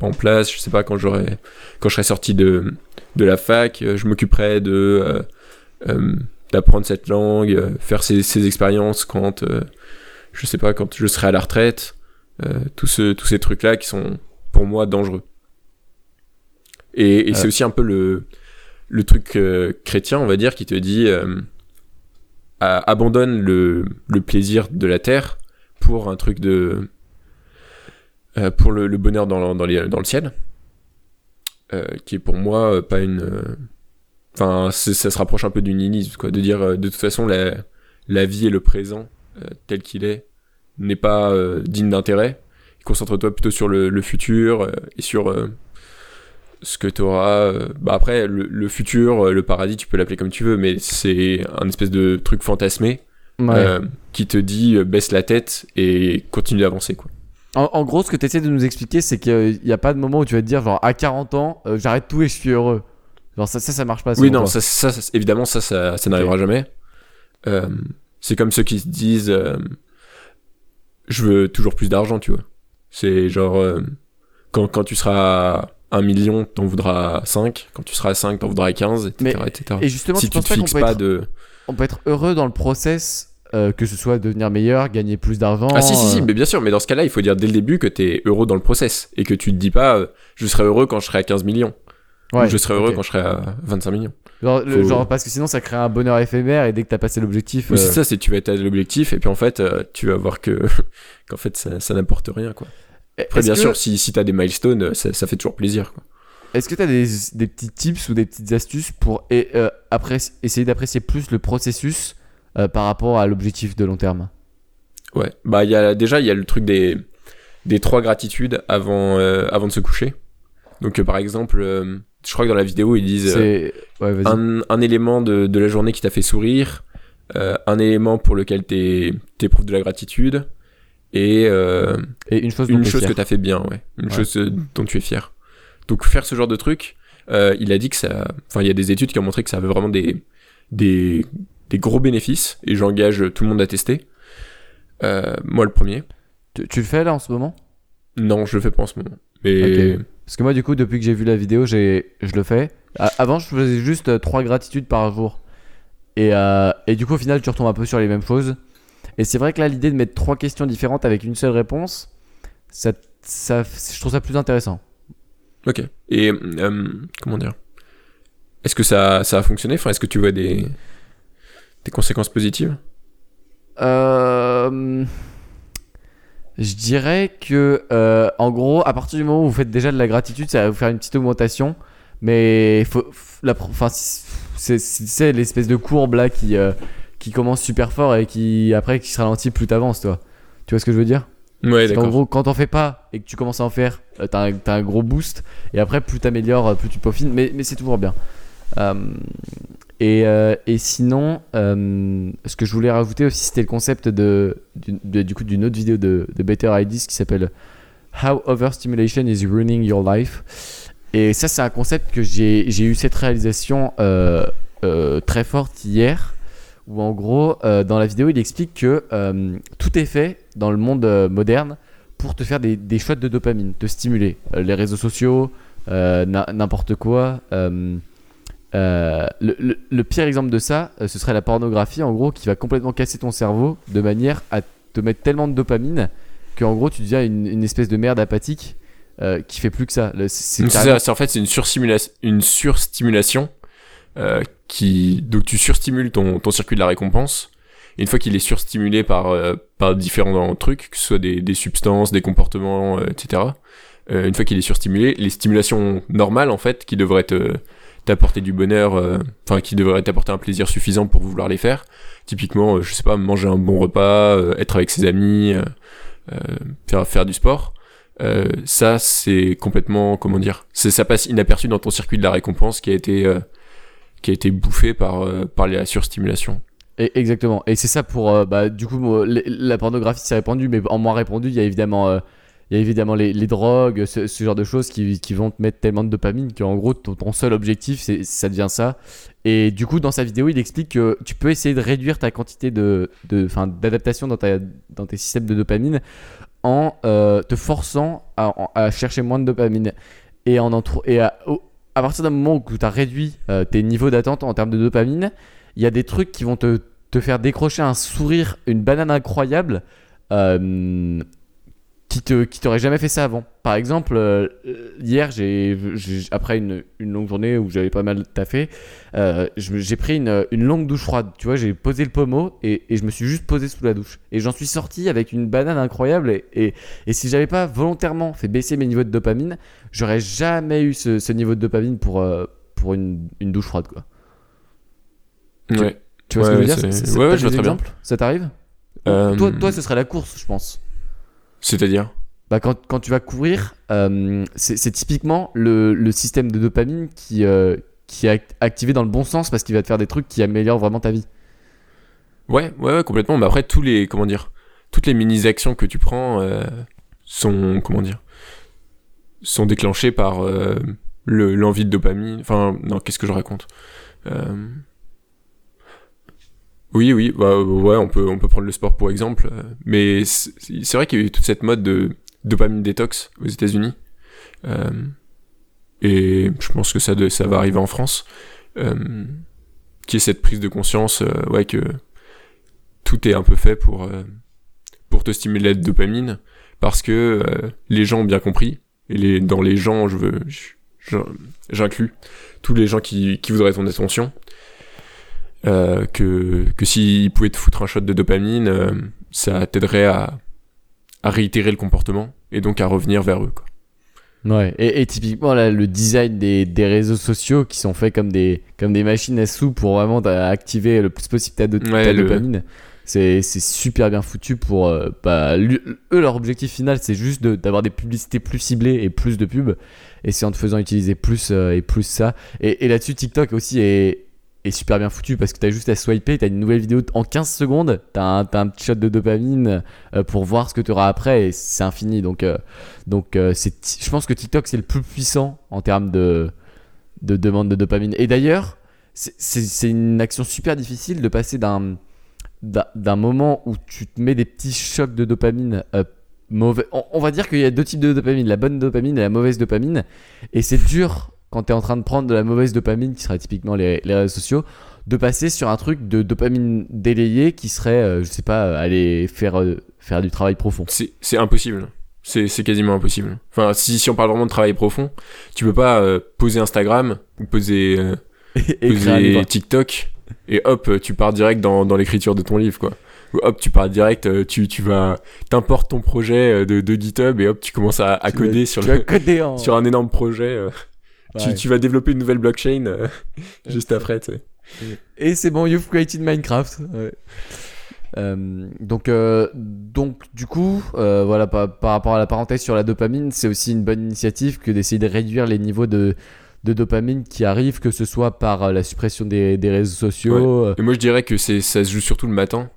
en place, je sais pas quand j'aurai quand je serai sorti de de la fac, je m'occuperai de d'apprendre cette langue, euh, faire ces, ces expériences quand euh, je sais pas quand je serai à la retraite, euh, tous ce, tous ces trucs là qui sont pour moi dangereux. Et, et c'est aussi un peu le le truc chrétien, on va dire, qui te dit abandonne le, le plaisir de la terre pour un truc de euh, pour le, le bonheur dans, le- dans, les- dans le ciel, euh, qui est pour moi pas une. Enfin, ça se rapproche un peu du nihilisme, quoi, de dire euh, de toute façon la, la vie et le présent euh, tel qu'il est n'est pas euh, digne d'intérêt. Concentre-toi plutôt sur le, le futur et sur ce que tu auras. bah après, le, le futur, le paradis, tu peux l'appeler comme tu veux, mais c'est un espèce de truc fantasmé Ouais. qui te dit baisse la tête et continue d'avancer, quoi. En, en gros, ce que tu essaies de nous expliquer, c'est qu'il n'y a pas de moment où tu vas te dire, genre, à 40 ans, euh, j'arrête tout et je suis heureux. Genre, ça, ça, ça marche pas. Oui, non, ça, évidemment, ça, ça, ça n'arrivera jamais. Euh, c'est comme ceux qui se disent euh, je veux toujours plus d'argent, tu vois. C'est genre, euh, quand, quand tu seras à 1 million, t'en voudras 5. Quand tu seras à 5, t'en voudras 15, etc. Mais- etc. Et justement, si tu te fixes pas être, de. on peut être heureux dans le process, euh, que ce soit devenir meilleur, gagner plus d'argent Ah si si si mais bien sûr mais dans ce cas-là il faut dire dès le début que t'es heureux dans le process et que tu te dis pas euh, je serai heureux quand je serai à 15 millions ouais, je serai heureux quand je serai à 25 millions Genre, le- Faut- genre, parce que sinon, ça crée un bonheur éphémère et dès que t'as passé l'objectif. Oui, euh, c'est ça, c'est tu vas être à l'objectif et puis en fait, euh, tu vas voir que [LAUGHS] qu'en fait ça, ça n'apporte rien quoi. Après est-ce bien que- sûr, si si t'as des milestones, euh, ça, ça fait toujours plaisir quoi. Est-ce que tu as des, des petits tips ou des petites astuces pour et, euh, appré- essayer d'apprécier plus le processus par rapport à l'objectif de long terme? Ouais. Bah il y a déjà il y a le truc des des trois gratitudes avant avant de se coucher. Donc par exemple, je crois que dans la vidéo ils disent euh. Ouais, un, un élément de, de la journée qui t'a fait sourire, euh, un élément pour lequel t'éprouves de la gratitude et euh, Et une chose dont une chose fier. que t'as fait bien, ouais. Une Ouais. chose dont tu es fier. Donc faire ce genre de truc, euh, il a dit que ça... Enfin, il y a des études qui ont montré que ça avait vraiment des, des, des gros bénéfices, et j'engage tout le monde à tester. Euh, moi, le premier. Tu, tu le fais là en ce moment? Non, je le fais pas en ce moment. Mais... Parce que moi, du coup, depuis que j'ai vu la vidéo, j'ai, je le fais. A- Avant, je faisais juste euh, trois gratitudes par jour. Et, euh, et du coup, au final, tu retombes un peu sur les mêmes choses. Et c'est vrai que là, l'idée de mettre trois questions différentes avec une seule réponse, ça, ça, je trouve ça plus intéressant. Ok. Et euh, comment dire? Est-ce que ça, ça a fonctionné? Enfin, est-ce que tu vois des, des conséquences positives? Euh, je dirais que, euh, en gros, à partir du moment où vous faites déjà de la gratitude, ça va vous faire une petite augmentation. Mais faut, f- la, pro- enfin, c'est, l'espèce de courbe là qui, euh, qui commence super fort et qui après qui se ralentit plus t'avances, toi. Tu vois ce que je veux dire? Ouais, En d'accord. gros, quand t'en fais pas et que tu commences à en faire, euh, t'as un, un gros boost. Et après, plus t'améliores, plus tu peaufines. Mais, mais c'est toujours bien. Euh, et, euh, et sinon, euh, ce que je voulais rajouter aussi, c'était le concept de, du, coup d'une autre vidéo de, Better Ideas qui s'appelle How Overstimulation is Ruining Your Life. Et ça, c'est un concept que j'ai eu cette réalisation euh, très forte hier. Où en gros, dans la vidéo, il explique que tout est fait dans le monde moderne pour te faire des, des shots de dopamine, te stimuler. Les réseaux sociaux, n'importe quoi. Euh, le, le- le pire exemple de ça, euh, ce serait la pornographie, en gros, qui va complètement casser ton cerveau de manière à te mettre tellement de dopamine qu'en gros, tu deviens une, une espèce de merde apathique euh, qui fait plus que ça. C'est carrément- en fait c'est une surstimulation, une surstimulation euh, qui donc tu surstimules ton, ton circuit de la récompense. Et une fois qu'il est surstimulé par par différents trucs, que ce soit des, des substances, des comportements, etc. une fois qu'il est surstimulé, les stimulations normales en fait qui devraient te t'apporter du bonheur, euh, enfin qui devraient t'apporter un plaisir suffisant pour vouloir les faire. Typiquement, euh, je sais pas, manger un bon repas, euh, être avec ses amis, euh, faire faire du sport. Ça c'est complètement comment dire ça passe inaperçu dans ton circuit de la récompense qui a été qui a été bouffé par par la surstimulation Et- exactement. Et c'est ça pour. bah, du coup, la pornographie s'est répandue, mais en moins répandu, il y a évidemment, il y a évidemment les, les drogues, ce, genre de choses qui, qui vont te mettre tellement de dopamine qu'en gros, ton, seul objectif, ça devient ça. Et du coup, dans sa vidéo, il explique que tu peux essayer de réduire ta quantité de, de, d'adaptation dans, ta, dans tes systèmes de dopamine en euh, te forçant à, chercher moins de dopamine. Et, en et à, à partir d'un moment où tu as réduit euh, tes niveaux d'attente en termes de dopamine, il y a des trucs qui vont te, te faire décrocher un sourire, une banane incroyable, euh, qui te qui t'aurait jamais fait ça avant. Par exemple, euh, hier, j'ai, après une, une longue journée où j'avais pas mal taffé, euh, j'ai pris une, une longue douche froide. Tu vois, j'ai posé le pommeau et, et je me suis juste posé sous la douche. Et j'en suis sorti avec une banane incroyable. Et, et, et si j'avais pas volontairement fait baisser mes niveaux de dopamine, j'aurais jamais eu ce, ce niveau de dopamine pour, euh, pour une, une douche froide, quoi. ouais Tu vois Ouais, ce que je veux dire? ouais, ouais, je vois très bien. exemples? Ça t'arrive? Toi, toi, ce serait la course, je pense. C'est-à-dire Bah, quand, quand tu vas courir, euh, c'est typiquement le, le système de dopamine qui, euh, qui est act- activé dans le bon sens parce qu'il va te faire des trucs qui améliorent vraiment ta vie. ouais, ouais ouais complètement. Mais après tous les comment dire toutes les mini actions que tu prends euh, sont comment dire sont déclenchées par le l'envie de dopamine. Enfin non qu'est-ce que je raconte? Oui, oui, bah, ouais, on peut, prendre le sport pour exemple, euh, mais c'est vrai qu'il y a eu toute cette mode de dopamine détox aux États-Unis, euh, et je pense que ça, ça va arriver en France, euh, qui est cette prise de conscience, que tout est un peu fait pour, te stimuler la dopamine, parce que les gens ont bien compris, et les, dans les gens, je veux, j'inclus tous les gens qui voudraient ton attention, euh, que, que s'ils pouvaient te foutre un shot de dopamine, euh, ça t'aiderait à, à réitérer le comportement et donc à revenir vers eux. Quoi. Ouais. Et, et typiquement, là, le design des, des réseaux sociaux qui sont faits comme des, comme des machines à sous pour vraiment activer le plus possible ta, do- ta Ouais, le- dopamine. C'est super bien foutu pour. euh, bah, lui- eux, leur objectif final, c'est juste de- d'avoir des publicités plus ciblées et plus de pubs. Et c'est en te faisant utiliser plus euh, et plus ça. Et, et là-dessus, TikTok aussi est, est super bien foutu parce que t'as juste à swiper, t'as une nouvelle vidéo en 15 secondes, t'as un, t'as un petit shot de dopamine euh, pour voir ce que t'auras après et c'est infini. Donc, euh, donc euh, je pense que TikTok c'est le plus puissant en termes de, de demande de dopamine. Et d'ailleurs, c'est, une action super difficile de passer d'un, moment où tu te mets des petits chocs de dopamine euh, mauvais. On va dire qu'il y a deux types de dopamine, la bonne dopamine et la mauvaise dopamine. Et c'est dur quand tu es en train de prendre de la mauvaise dopamine, qui serait typiquement les, les réseaux sociaux, de passer sur un truc de dopamine délayé qui serait, euh, je sais pas, euh, aller faire, euh, faire du travail profond. C'est impossible. C'est quasiment impossible. Enfin, si, si on parle vraiment de travail profond, tu peux pas euh, poser Instagram ou poser, [LAUGHS] et poser TikTok et hop, tu pars direct dans, dans l'écriture de ton livre, quoi. Ou hop, tu pars direct, tu, tu vas, t'importes ton projet de, de GitHub et hop, tu commences à, coder vas- sur, tu le, vas coder en. [LAUGHS] sur un énorme projet. Tu, Ouais. tu vas développer une nouvelle blockchain euh, [LAUGHS] juste après, tu sais. Et c'est bon, you've created Minecraft. Ouais. Euh, donc, euh, donc, du coup, euh, voilà, par, par rapport à la parenthèse sur la dopamine, c'est aussi une bonne initiative que d'essayer de réduire les niveaux de, de dopamine qui arrivent, que ce soit par la suppression des, des réseaux sociaux. Et moi, je dirais que ça se joue surtout le matin,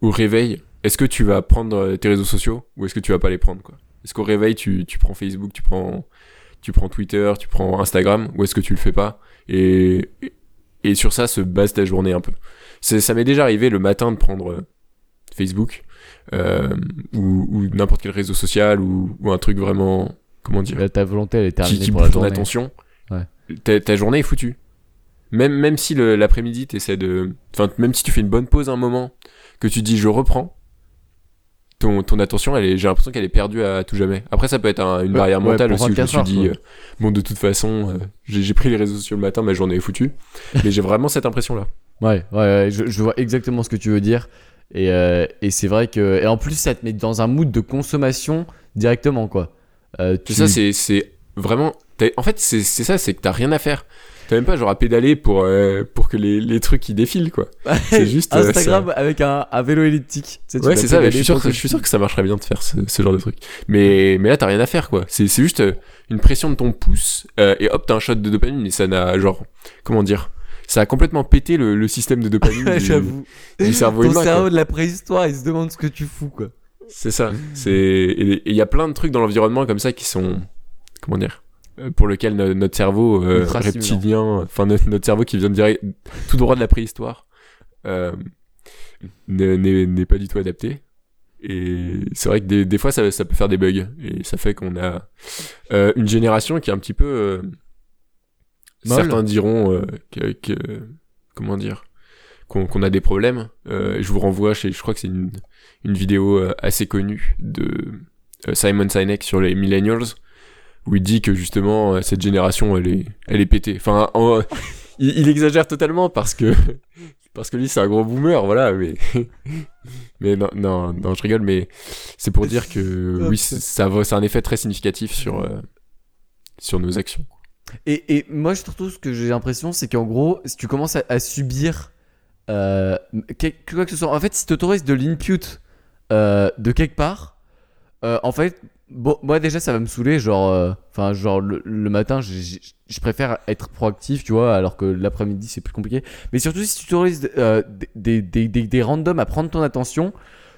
au réveil. Est-ce que tu vas prendre tes réseaux sociaux ou est-ce que tu vas pas les prendre, quoi? Est-ce qu'au réveil, tu, tu prends Facebook, tu prends, tu prends Twitter, tu prends Instagram ou est-ce que tu le fais pas et, et, sur ça se base ta journée un peu. Ça m'est déjà arrivé le matin de prendre euh, Facebook euh, ou, ou n'importe quel réseau social ou, ou un truc vraiment, comment dire, ta volonté, elle est qui, terminée qui pour la journée. attention, Ouais. ta, ta journée est foutue. Même, même si l'après-midi, t'essaies de. Enfin, même si tu fais une bonne pause un moment, que tu dis je reprends, ton, ton attention, elle est, j'ai l'impression qu'elle est perdue à, tout jamais. Après, ça peut être un- une Ouais, barrière ouais, mentale aussi où je me 24 suis dit, euh, bon, de toute façon, euh, j'ai pris les réseaux sociaux le matin, ma journée est foutue. [LAUGHS] Mais j'ai vraiment cette impression-là. Ouais, ouais, ouais, je, je vois exactement ce que tu veux dire. Et, euh, et c'est vrai que. Et en plus, ça te met dans un mood de consommation directement, quoi. Tout tu- ça, c'est, vraiment. En fait, c'est ça, c'est que t'as rien à faire. T'as même pas genre à pédaler pour, euh, pour que les, les trucs ils défilent, quoi. c'est juste, euh, Instagram avec un, un vélo elliptique. Tu sais, tu Ouais, c'est ça, mais je suis, sûr que, je suis sûr que ça marcherait bien de faire ce, ce genre de truc. Mais, mais là, t'as rien à faire, quoi. C'est juste euh, une pression de ton pouce, euh, et hop, t'as un shot de dopamine, et ça n'a, genre, comment dire, ça a complètement pété le, le système de dopamine [LAUGHS] du, du cerveau Ton humain. cerveau quoi. de la préhistoire, il se demande ce que tu fous, quoi. C'est ça. C'est, et il y a plein de trucs dans l'environnement comme ça qui sont, comment dire, pour lequel no- notre cerveau euh, reptilien, enfin notre, notre cerveau qui vient de direct, tout droit de la préhistoire, euh, n'est- pas du tout adapté. Et c'est vrai que des, des fois ça, ça peut faire des bugs. Et ça fait qu'on a euh, une génération qui est un petit peu. euh, certains diront euh, que, que- Comment dire Qu'on a des problèmes. Euh, je vous renvoie chez. Je crois que c'est une, une vidéo euh, assez connue de euh, Simon Sinek sur les millennials où il dit que justement euh, cette génération elle est elle est pétée. Enfin, en- [LAUGHS] il, il exagère totalement parce que [LAUGHS] parce que lui c'est un gros boomer, voilà. Mais [LAUGHS] mais non non non je rigole, mais c'est pour dire que oui ça va, c'est un effet très significatif sur euh, sur nos actions. Et, et moi, surtout, ce que j'ai l'impression, c'est qu'en gros, si tu commences à, à subir euh, quoi que ce soit, en fait, si tu autorises de l'input euh, de quelque part, euh, en fait, bon, moi déjà, ça va me saouler. Genre, euh, enfin, genre le, le matin, je préfère être proactif, tu vois, alors que l'après-midi, c'est plus compliqué. Mais surtout, si tu autorises euh, des, des, des, des randoms à prendre ton attention,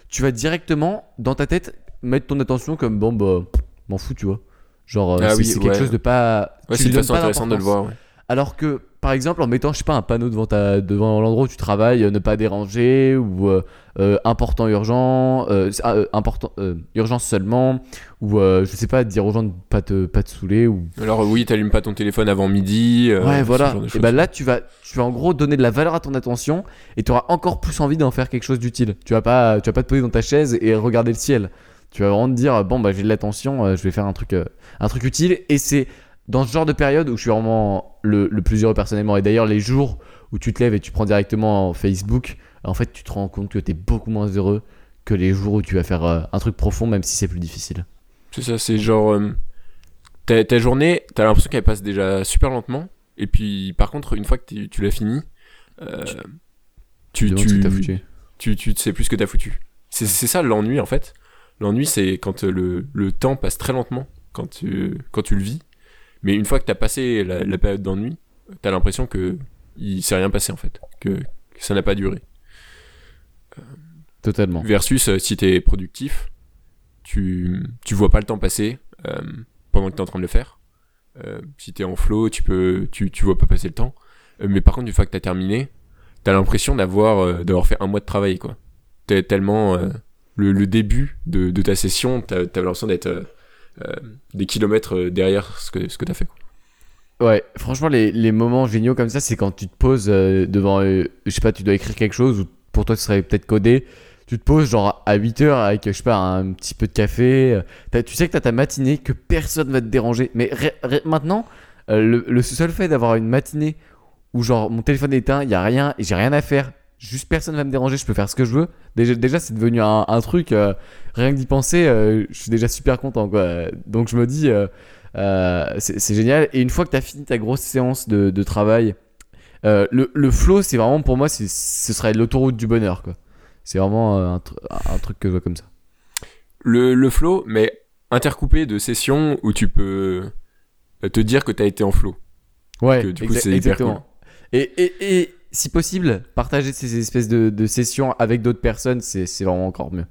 tu vas directement, dans ta tête, mettre ton attention comme bon, bah, m'en fous, tu vois. Genre, euh, Ah c'est oui, quelque ouais. chose de pas. Ouais, c'est une façon intéressante de le voir. ouais. Alors que, par exemple, en mettant, je sais pas, un panneau devant, ta, devant l'endroit où tu travailles, euh, ne pas déranger, ou euh, euh, important, urgent, ah, important, urgence seulement, ou je sais pas, dire aux gens de pas te, pas te saouler, ou. Alors oui, t'allumes pas ton téléphone avant midi. ouais, voilà. Et ben là, tu vas, tu vas en gros donner de la valeur à ton attention, et tu auras encore plus envie d'en faire quelque chose d'utile. Tu vas pas, tu vas pas te poser dans ta chaise et regarder le ciel. Tu vas vraiment te dire, bon, bah j'ai de l'attention, je vais faire un truc, un truc utile, et c'est dans ce genre de période où je suis vraiment le, le plus heureux personnellement. Et d'ailleurs, les jours où tu te lèves et tu prends directement Facebook, en fait, tu te rends compte que tu es beaucoup moins heureux que les jours où tu vas faire euh, un truc profond, même si c'est plus difficile. C'est ça, c'est genre. euh, ta, ta journée, t'as l'impression qu'elle passe déjà super lentement. Et puis, par contre, une fois que tu, l'as fini, euh, tu, tu, tu, tu sais plus ce que t'as foutu. C'est ça l'ennui en fait. L'ennui, c'est quand le, le temps passe très lentement, quand tu, quand tu le vis. Mais une fois que t'as passé la, la période d'ennui, t'as l'impression que il s'est rien passé en fait, que, que ça n'a pas duré. Totalement. Versus euh, si t'es productif, tu, tu vois pas le temps passer euh, pendant que t'es en train de le faire. Euh, si t'es en flow, tu peux, tu, tu vois pas passer le temps. Euh, mais par contre, une fois que t'as terminé, t'as l'impression d'avoir, euh, d'avoir fait un mois de travail, quoi. T'es tellement le, le début de, de ta session, t'as, t'as l'impression d'être des kilomètres euh, derrière ce que, ce que t'as fait. Quoi. Ouais, franchement, les, les moments géniaux comme ça, c'est quand tu te poses euh, devant, euh, je sais pas, tu dois écrire quelque chose ou pour toi, ce serait peut-être codé. Tu te poses genre à 8 heures avec, je sais pas, un petit peu de café. euh, tu sais que t'as ta matinée, que personne va te déranger. Mais maintenant, euh, le, le seul fait d'avoir une matinée où genre mon téléphone est éteint, il y a rien et j'ai rien à faire, juste personne va me déranger, je peux faire ce que je veux. Déjà, déjà c'est devenu un, un truc, euh, rien que d'y penser, euh, je suis déjà super content quoi. Donc je me dis, euh, c'est génial. Et une fois que tu as fini ta grosse séance de, de travail, le, le flow, c'est vraiment pour moi, ce serait l'autoroute du bonheur quoi. C'est vraiment un, tr- un truc que je vois comme ça. Le, le flow, mais intercoupé de sessions où tu peux te dire que t'as été en flow. Ouais, Que du coup, exa- c'est hyper exactement. Et, et, et si possible, partager ces espèces de, de sessions avec d'autres personnes, c'est vraiment encore mieux.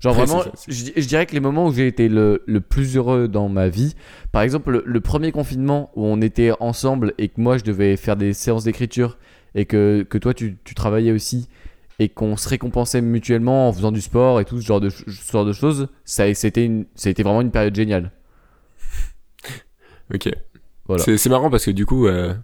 Genre vraiment, je, je dirais que les moments où j'ai été le, le plus heureux dans ma vie, par exemple le, le premier confinement où on était ensemble et que moi je devais faire des séances d'écriture et que, que toi tu, tu travaillais aussi et qu'on se récompensait mutuellement en faisant du sport et tout ce genre de, ce genre de choses, ça, a- c'était vraiment une période géniale. [LAUGHS] Ok. Voilà. C'est c'est marrant parce que du coup, euh,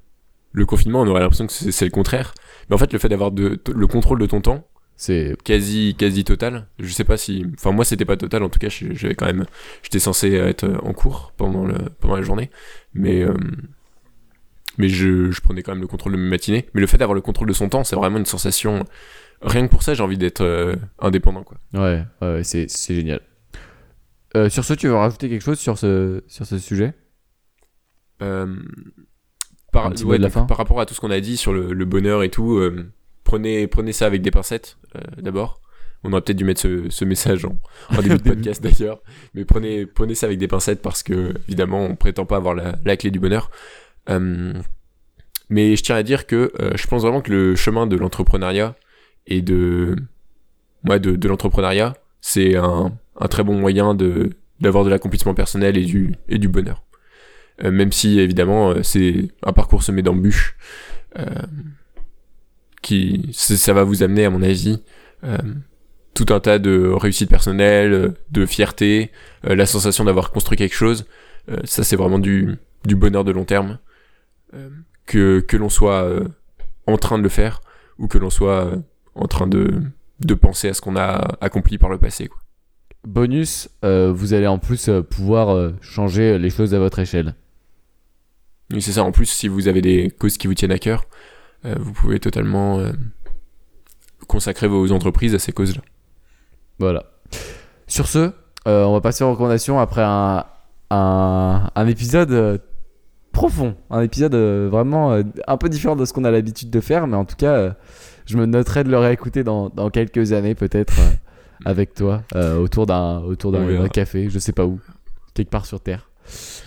le confinement, on aurait l'impression que c'est le contraire. Mais en fait, le fait d'avoir le contrôle de ton temps, C'est quasi quasi total. Je sais pas si, enfin moi c'était pas total. En tout cas, j'avais quand même, j'étais censé être en cours pendant le pendant la journée, mais euh, mais je, je prenais quand même le contrôle de mes matinées. Mais le fait d'avoir le contrôle de son temps, c'est vraiment une sensation. Rien que pour ça, j'ai envie d'être euh, indépendant quoi. Ouais, ouais, c'est c'est génial. Euh, sur ce, tu veux rajouter quelque chose sur ce, sur ce sujet? Par, ouais, de la donc, fin par rapport à tout ce qu'on a dit sur le, le bonheur et tout, euh, prenez, prenez ça avec des pincettes euh, d'abord. On aurait peut-être dû mettre ce, ce message en, en début de [LAUGHS] podcast d'ailleurs, mais prenez, prenez ça avec des pincettes parce que évidemment on prétend pas avoir la, la clé du bonheur. Euh, mais je tiens à dire que je pense vraiment que le chemin de l'entrepreneuriat et de, ouais, de, de l'entrepreneuriat, c'est un, un très bon moyen de d'avoir de l'accomplissement personnel et du, et du bonheur. Euh, même si évidemment euh, c'est un parcours semé d'embûches euh, qui ça va vous amener à mon avis tout un tas de réussites personnelles de fierté la sensation d'avoir construit quelque chose ça c'est vraiment du, du bonheur de long terme que, que l'on soit en train de le faire ou que l'on soit en train de, de penser à ce qu'on a accompli par le passé quoi. Bonus, euh, vous allez en plus pouvoir changer les choses à votre échelle. C'est ça. En plus, si vous avez des causes qui vous tiennent à cœur, euh, vous pouvez totalement euh, consacrer vos entreprises à ces causes-là. Voilà. Sur ce, euh, on va passer aux recommandations après un, un, un épisode profond. Un épisode vraiment un peu différent de ce qu'on a l'habitude de faire, mais en tout cas, je me noterai de le réécouter dans, dans quelques années, peut-être, avec toi, autour d'un autour d'un On verra. d'un café, je sais pas où, quelque part sur Terre.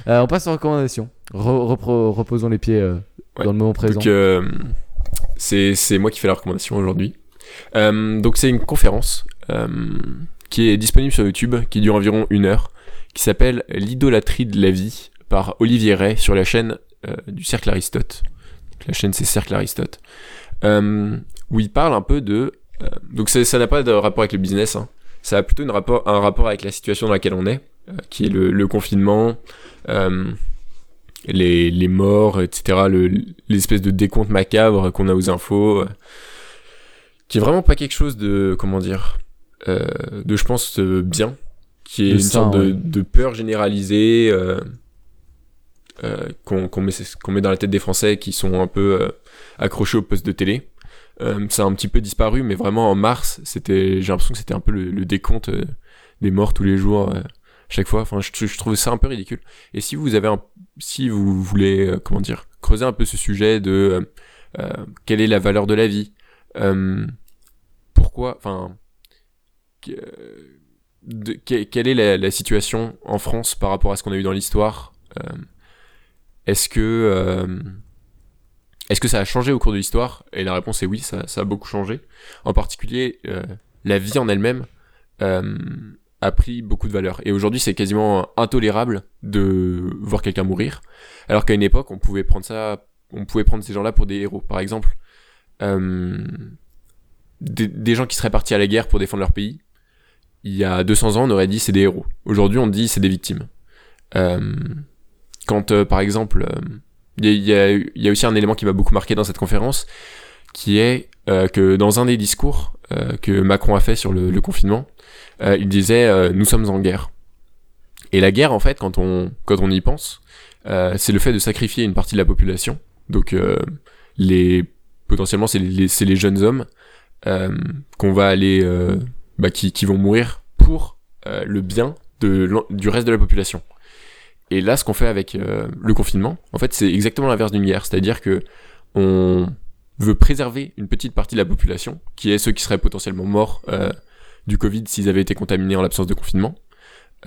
Euh, on passe aux recommandations. Re- repro- reposons les pieds euh, Ouais. dans le moment présent. Euh, c'est moi qui fais la recommandation aujourd'hui. Donc, c'est une conférence qui est disponible sur YouTube, qui dure environ une heure, qui s'appelle L'idolâtrie de la vie par Olivier Ray sur la chaîne euh, du Cercle Aristote. Donc, la chaîne, c'est Cercle Aristote. Euh, où il parle un peu de. euh, donc, ça n'a pas de rapport avec le business. hein. Ça a plutôt une rapport, un rapport avec la situation dans laquelle on est, qui est le, le confinement. euh, les, les morts, etc., le- l'espèce de décompte macabre qu'on a aux infos, euh, qui est vraiment pas quelque chose de, comment dire, euh, de, je pense, euh, bien, qui est De une sorte de, ouais. de peur généralisée euh, euh, qu'on met, dans la tête des Français qui sont un peu euh, accrochés au poste de télé. Euh, ça a un petit peu disparu, mais vraiment en mars, c'était, j'ai l'impression que c'était un peu le, le décompte euh, des morts tous les jours, euh, chaque fois. Enfin, je, je trouve ça un peu ridicule. Et si vous avez un si vous voulez, euh, comment dire, creuser un peu ce sujet de euh, euh, quelle est la valeur de la vie, euh, pourquoi, enfin, quelle est la, la situation en France par rapport à ce qu'on a eu dans l'histoire Est-ce que est-ce que ça a changé au cours de l'histoire? Et la réponse est oui, ça, ça a beaucoup changé. En particulier, euh, la vie en elle-même euh, a pris beaucoup de valeur. Et aujourd'hui, c'est quasiment intolérable de voir quelqu'un mourir. Alors qu'à une époque, on pouvait prendre ça, on pouvait prendre ces gens-là pour des héros. Par exemple, euh, des, des gens qui seraient partis à la guerre pour défendre leur pays. Il y a 200 ans, on aurait dit c'est des héros. Aujourd'hui, on dit c'est des victimes. Euh, quand, euh, par exemple, il y, a- y y a aussi un élément qui m'a beaucoup marqué dans cette conférence, qui est que dans un des discours que Macron a fait sur le, confinement, euh, il disait euh, nous sommes en guerre. Et la guerre, en fait, quand on quand on y pense, euh, c'est le fait de sacrifier une partie de la population. Donc euh, les potentiellement c'est les, les jeunes hommes euh, qu'on va aller euh, bah, qui, qui vont mourir pour euh, le bien de du reste de la population. Et là, ce qu'on fait avec euh, le confinement, en fait, c'est exactement l'inverse d'une guerre. C'est-à-dire que on veut préserver une petite partie de la population, qui est ceux qui seraient potentiellement morts euh, du Covid s'ils avaient été contaminés en l'absence de confinement.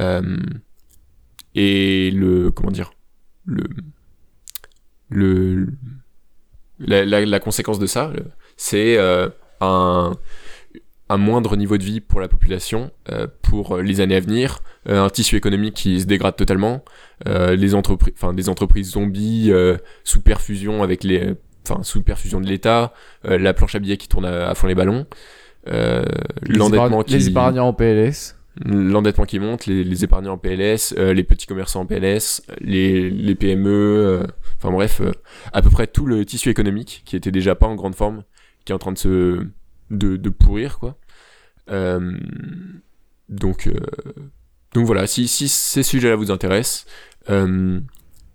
Euh, et le comment dire le le la, conséquence de ça, c'est euh, un un moindre niveau de vie pour la population pour les années à venir, un tissu économique qui se dégrade totalement, les entreprises, des entreprises zombies sous perfusion avec les, enfin sous perfusion de l'État, euh, la planche à billets qui tourne à, à fond les ballons, euh, l'endettement qui Les épargnants en PLS. l'endettement qui monte, les, les épargnants en PLS, euh, les petits commerçants en PLS, les, les PME, enfin bref, à peu près tout le tissu économique qui était déjà pas en grande forme, qui est en train de se de, de pourrir quoi. Donc donc voilà, si, si ces sujets-là vous intéressent,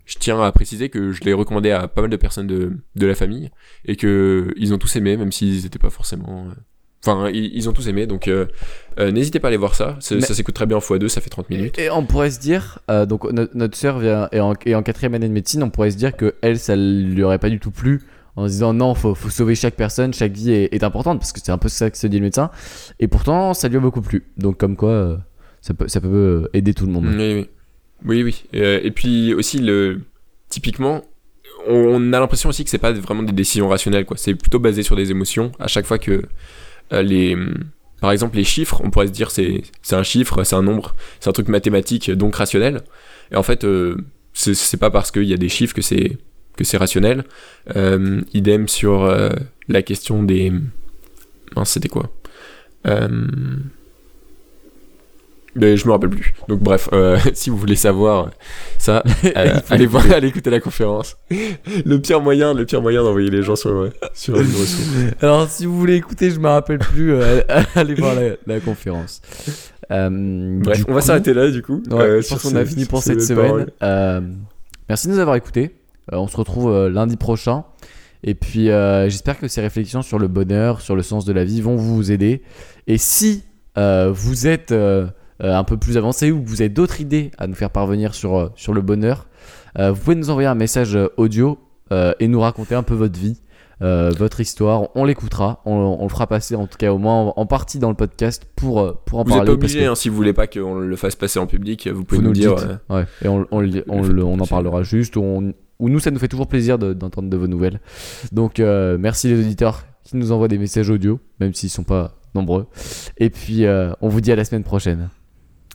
je tiens à préciser que je l'ai recommandé à pas mal de personnes de, de la famille et que ils ont tous aimé, même s'ils n'étaient pas forcément. euh, Enfin, ils, ils ont tous aimé, donc euh, euh, n'hésitez pas à aller voir ça. Ça, Mais- ça s'écoute très bien en x2, ça fait 30 minutes. Et on pourrait se dire, euh, donc no- notre sœur vient est en, est en quatrième année de médecine, on pourrait se dire que elle, ça lui aurait pas du tout plu en se disant non, faut, faut sauver chaque personne, chaque vie est, est importante parce que c'est un peu ça que se dit le médecin. Et pourtant, ça lui a beaucoup plu. Donc comme quoi, ça peut, ça peut aider tout le monde. Oui, oui. Oui, oui. Euh, et puis aussi, le... typiquement, on a l'impression aussi que c'est pas vraiment des décisions rationnelles, quoi. C'est plutôt basé sur des émotions. À chaque fois que euh, les. Par exemple, les chiffres, on pourrait se dire c'est c'est un chiffre, c'est un nombre, c'est un truc mathématique, donc rationnel. Et en fait, euh, c'est pas parce qu'il y a des chiffres que c'est que c'est rationnel. Euh, idem sur la question des. C'était quoi? Mais je me rappelle plus. Donc bref, euh, [LAUGHS] si vous voulez savoir ça, [LAUGHS] euh, allez voir, allez écouter la conférence. Le pire moyen, le pire moyen d'envoyer les gens sur ouais, sur une ressource. [LAUGHS] Alors si vous voulez écouter, je me rappelle plus, euh, allez voir la, la conférence. Euh, Bref, on va s'arrêter là du coup. Ouais, euh, je pense qu'on a fini pour cette semaine. Euh, merci de nous avoir écoutés. Euh, on se retrouve euh, lundi prochain. Et puis, euh, j'espère que ces réflexions sur le bonheur, sur le sens de la vie vont vous aider. Et si euh, vous êtes euh, euh, un peu plus avancé ou que vous avez d'autres idées à nous faire parvenir sur, euh, sur le bonheur, euh, vous pouvez nous envoyer un message euh, audio euh, et nous raconter un peu votre vie, euh, votre histoire. On l'écoutera, on, on le fera passer en tout cas au moins en, partie dans le podcast pour, euh, pour en Vous n'êtes parler. pas obligé, que- hein, si vous voulez pas qu'on le fasse passer en public, vous pouvez vous nous, le dire. euh, Ouais, et on, on, le- on Le en parlera juste. Ou, nous, ça nous fait toujours plaisir de- d'entendre de, vos nouvelles. Donc, euh, merci les auditeurs qui nous envoient des messages audio, même s'ils sont pas nombreux. Et puis, euh, on vous dit à la semaine prochaine.